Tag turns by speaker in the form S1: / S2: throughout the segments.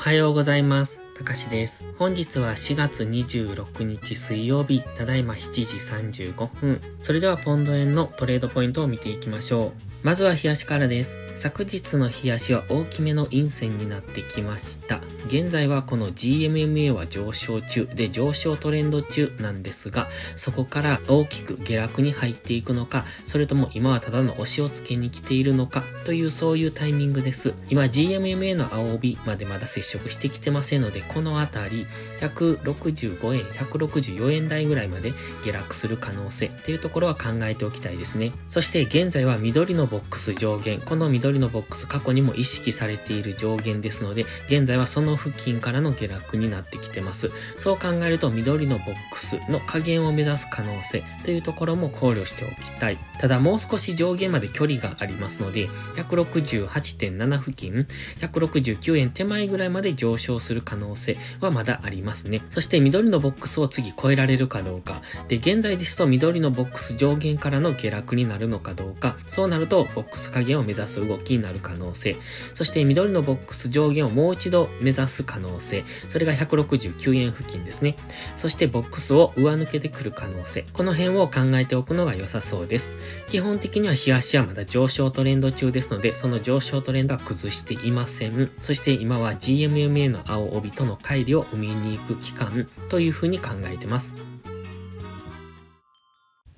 S1: おはようございます。たかしです。本日は4月26日水曜日、ただいま7時35分。それではポンド円のトレードポイントを見ていきましょう。まずは冷やしからです。昨日の冷やしは大きめの陰線になってきました。現在はこの GMMA は上昇中で上昇トレンド中なんですが、そこから大きく下落に入っていくのか、それとも今はただの押しをつけに来ているのかというそういうタイミングです。今 GMMA の青帯までまだ接触してきてませんので、このあたり165円、164円台ぐらいまで下落する可能性っていうところは考えておきたいですね。そして現在は緑のボックス上限、この緑のボックス過去にも意識されている上限ですので、現在はその付近からの下落になってきてます。そう考えると緑のボックスの下限を目指す可能性というところも考慮しておきたい。ただもう少し上限まで距離がありますので、168.7付近、169円手前ぐらいまで上昇する可能性はまだありますね。そして緑のボックスを次超えられるかどうか。で、現在ですと緑のボックス上限からの下落になるのかどうか。そうなるとボックス加減を目指す動きになる可能性。そして緑のボックス上限をもう一度目指す可能性。それが169円付近ですね。そしてボックスを上抜けてくる可能性。この辺を考えておくのが良さそうです。基本的には日足はまだ上昇トレンド中ですので、その上昇トレンドは崩していません。そして今は GMMA の青帯との乖離を生みに行く期間というふうに考えてます。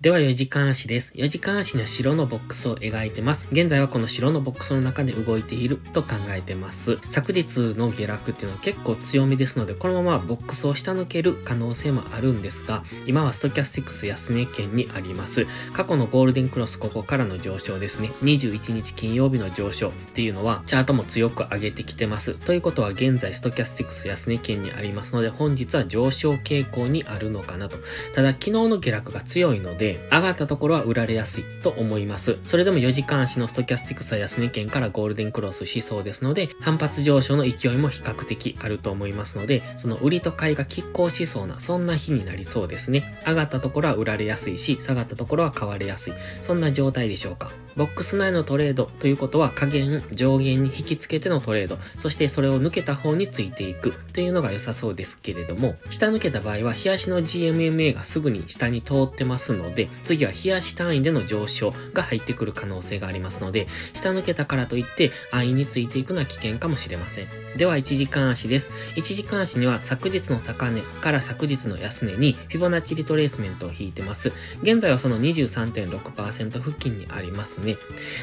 S1: では4時間足です。4時間足には白のボックスを描いてます。現在はこの白のボックスの中で動いていると考えてます。昨日の下落っていうのは結構強めですので、このままボックスを下抜ける可能性もあるんですが、今はストキャスティクス安値圏にあります。過去のゴールデンクロスここからの上昇ですね。21日金曜日の上昇っていうのは、チャートも強く上げてきてます。ということは現在ストキャスティクス安値圏にありますので、本日は上昇傾向にあるのかなと。ただ昨日の下落が強いので、上がったところは売られやすいと思います。それでも4時間足のストキャスティクスは安値圏からゴールデンクロスしそうですので、反発上昇の勢いも比較的あると思いますので、その売りと買いが拮抗しそうな、そんな日になりそうですね。上がったところは売られやすいし、下がったところは買われやすい。そんな状態でしょうか。ボックス内のトレードということは下限、上限に引き付けてのトレード、そしてそれを抜けた方についていくというのが良さそうですけれども、下抜けた場合は、日足の GMMA がすぐに下に通ってますので、次は日足単位での上昇が入ってくる可能性がありますので、下抜けたからといって安易についていくのは危険かもしれません。では、1時間足です。1時間足には昨日の高値から昨日の安値にフィボナッチリトレースメントを引いてます。現在はその23.6%付近にありますね。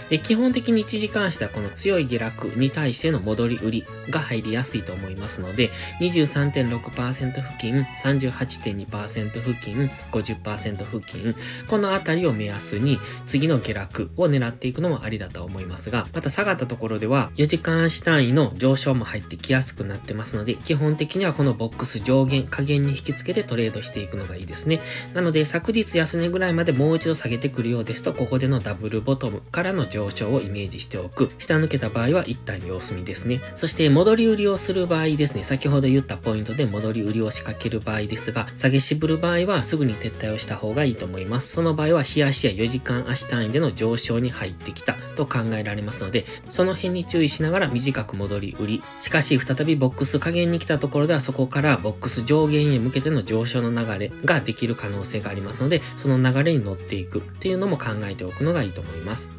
S1: で、基本的に1時間足ではこの強い下落に対しての戻り売りが入りやすいと思いますので、23.6%付近、38.2%付近、50%付近、このあたりを目安に次の下落を狙っていくのもありだと思いますが、また下がったところでは4時間足単位の上昇も入ってきやすくなってますので、基本的にはこのボックス上限、下限に引き付けてトレードしていくのがいいですね。なので昨日安値ぐらいまでもう一度下げてくるようですと、ここでのダブルボトムからの上昇をイメージしておく。下抜けた場合は一旦様子見ですね。そして戻り売りをする場合ですね、先ほど言ったポイントで戻り売りを仕掛ける場合ですが、下げ渋る場合はすぐに撤退をした方がいいと思います。まその場合は日足や4時間足単位での上昇に入ってきたと考えられますので、その辺に注意しながら短く戻り売り。しかし再びボックス加減に来たところではそこからボックス上限へ向けての上昇の流れができる可能性がありますので、その流れに乗っていくっていうのも考えておくのがいいと思います。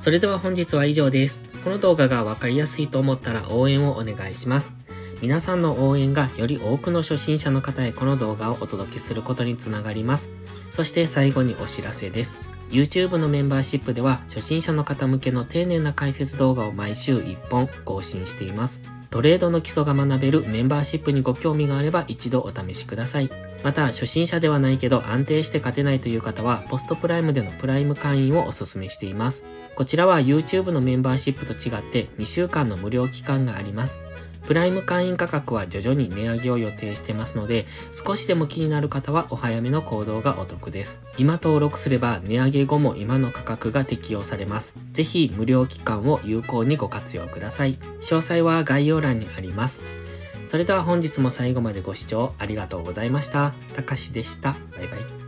S1: それでは本日は以上です。この動画がわかりやすいと思ったら応援をお願いします。皆さんの応援がより多くの初心者の方へこの動画をお届けすることにつながります。そして最後にお知らせです。YouTube のメンバーシップでは初心者の方向けの丁寧な解説動画を毎週1本更新しています。トレードの基礎が学べるメンバーシップにご興味があれば一度お試しください。また、初心者ではないけど安定して勝てないという方は、ポストプライムでのプライム会員をお勧めしています。こちらは YouTube のメンバーシップと違って2週間の無料期間があります。プライム会員価格は徐々に値上げを予定してますので、少しでも気になる方はお早めの行動がお得です。今登録すれば値上げ後も今の価格が適用されます。ぜひ無料期間を有効にご活用ください。詳細は概要欄にあります。それでは本日も最後までご視聴ありがとうございました。たかしでした。バイバイ。